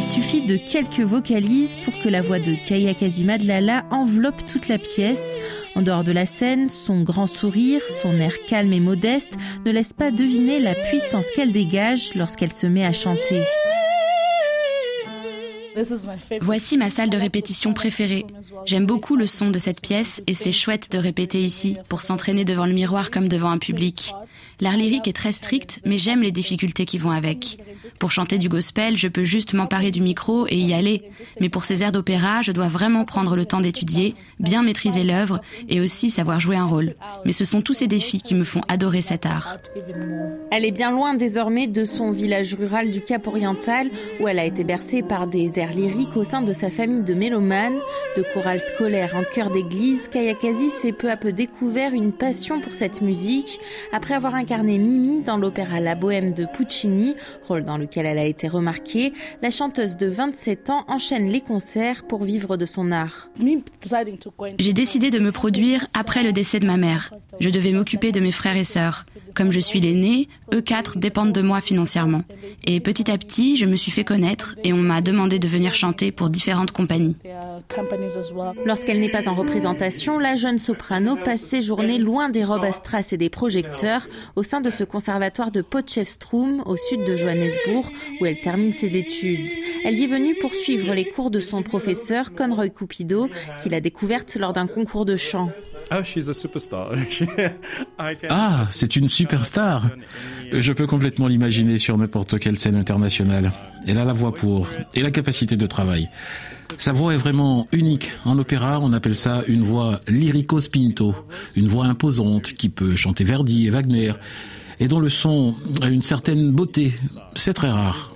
Il suffit de quelques vocalises pour que la voix de Kaya Kazima Lala enveloppe toute la pièce. En dehors de la scène, son grand sourire, son air calme et modeste ne laissent pas deviner la puissance qu'elle dégage lorsqu'elle se met à chanter. Voici ma salle de répétition préférée. J'aime beaucoup le son de cette pièce et c'est chouette de répéter ici pour s'entraîner devant le miroir comme devant un public. L'art lyrique est très strict, mais j'aime les difficultés qui vont avec. Pour chanter du gospel, je peux juste m'emparer du micro et y aller. Mais pour ces airs d'opéra, je dois vraiment prendre le temps d'étudier, bien maîtriser l'œuvre et aussi savoir jouer un rôle. Mais ce sont tous ces défis qui me font adorer cet art. Elle est bien loin désormais de son village rural du Cap Oriental où elle a été bercée par des airs lyriques au sein de sa famille de mélomanes, de chorales scolaires en chœur d'église. Kayakazi s'est peu à peu découvert une passion pour cette musique après avoir incarné Mimi dans l'opéra La Bohème de Puccini, rôle dans lequel elle a été remarquée. La chanteuse de 27 ans enchaîne les concerts pour vivre de son art. J'ai décidé de me produire après le décès de ma mère. Je devais m'occuper de mes frères et sœurs. Comme je suis l'aîné, eux quatre dépendent de moi financièrement. Et petit à petit, je me suis fait connaître et on m'a demandé de venir chanter pour différentes compagnies. Lorsqu'elle n'est pas en représentation, la jeune soprano passe ses journées loin des robes à strass et des projecteurs au sein de ce conservatoire de Potchefstroom, au sud de Johannesburg, où elle termine ses études. Elle y est venue pour suivre les cours de son professeur, Conroy Cupido, qu'il a découverte lors d'un concours de chant. Ah, c'est une superstar. Je peux complètement l'imaginer sur n'importe quelle scène internationale. Elle a la voix pour et la capacité de travail. Sa voix est vraiment unique. En opéra, on appelle ça une voix lyrico-spinto, une voix imposante qui peut chanter Verdi et Wagner et dont le son a une certaine beauté. C'est très rare.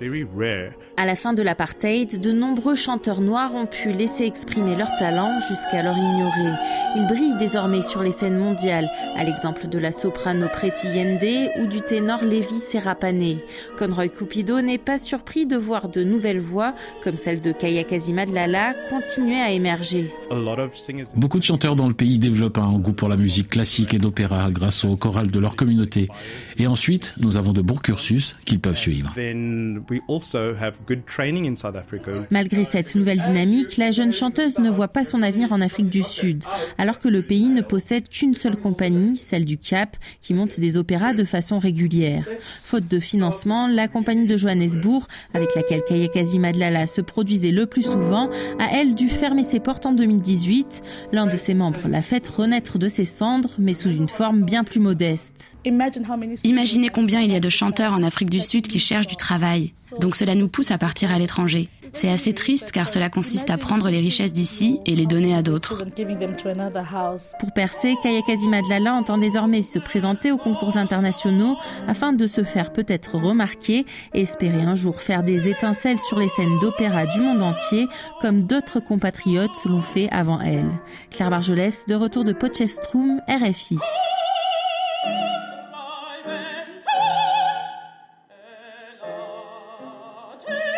À la fin de l'apartheid, de nombreux chanteurs noirs ont pu laisser exprimer leur talent jusqu'alors ignoré. Ils brillent désormais sur les scènes mondiales, à l'exemple de la soprano Preti Yende ou du ténor Levi Serapane. Conroy Cupido n'est pas surpris de voir de nouvelles voix, comme celle de Kaya Kazima Lala, continuer à émerger. Beaucoup de chanteurs dans le pays développent un goût pour la musique classique et d'opéra grâce au choral de leur communauté. Et ensuite, nous avons de bons cursus qu'ils peuvent suivre. Malgré cette nouvelle dynamique, la jeune chanteuse ne voit pas son avenir en Afrique du Sud, alors que le pays ne possède qu'une seule compagnie, celle du Cap, qui monte des opéras de façon régulière. Faute de financement, la compagnie de Johannesburg, avec laquelle Kayakazi Madlala se produisait le plus souvent, a elle dû fermer ses portes en 2018. L'un de ses membres l'a fait renaître de ses cendres, mais sous une forme bien plus modeste. Imaginez combien il y a de chanteurs en Afrique du Sud qui cherchent du travail. Donc cela nous pousse à partir à l'étranger. C'est assez triste car cela consiste à prendre les richesses d'ici et les donner à d'autres. Pour percer, Kayakazi Madlala entend désormais se présenter aux concours internationaux afin de se faire peut-être remarquer et espérer un jour faire des étincelles sur les scènes d'opéra du monde entier comme d'autres compatriotes l'ont fait avant elle. Claire Barjolès, de retour de Potchefstroom, RFI. Vater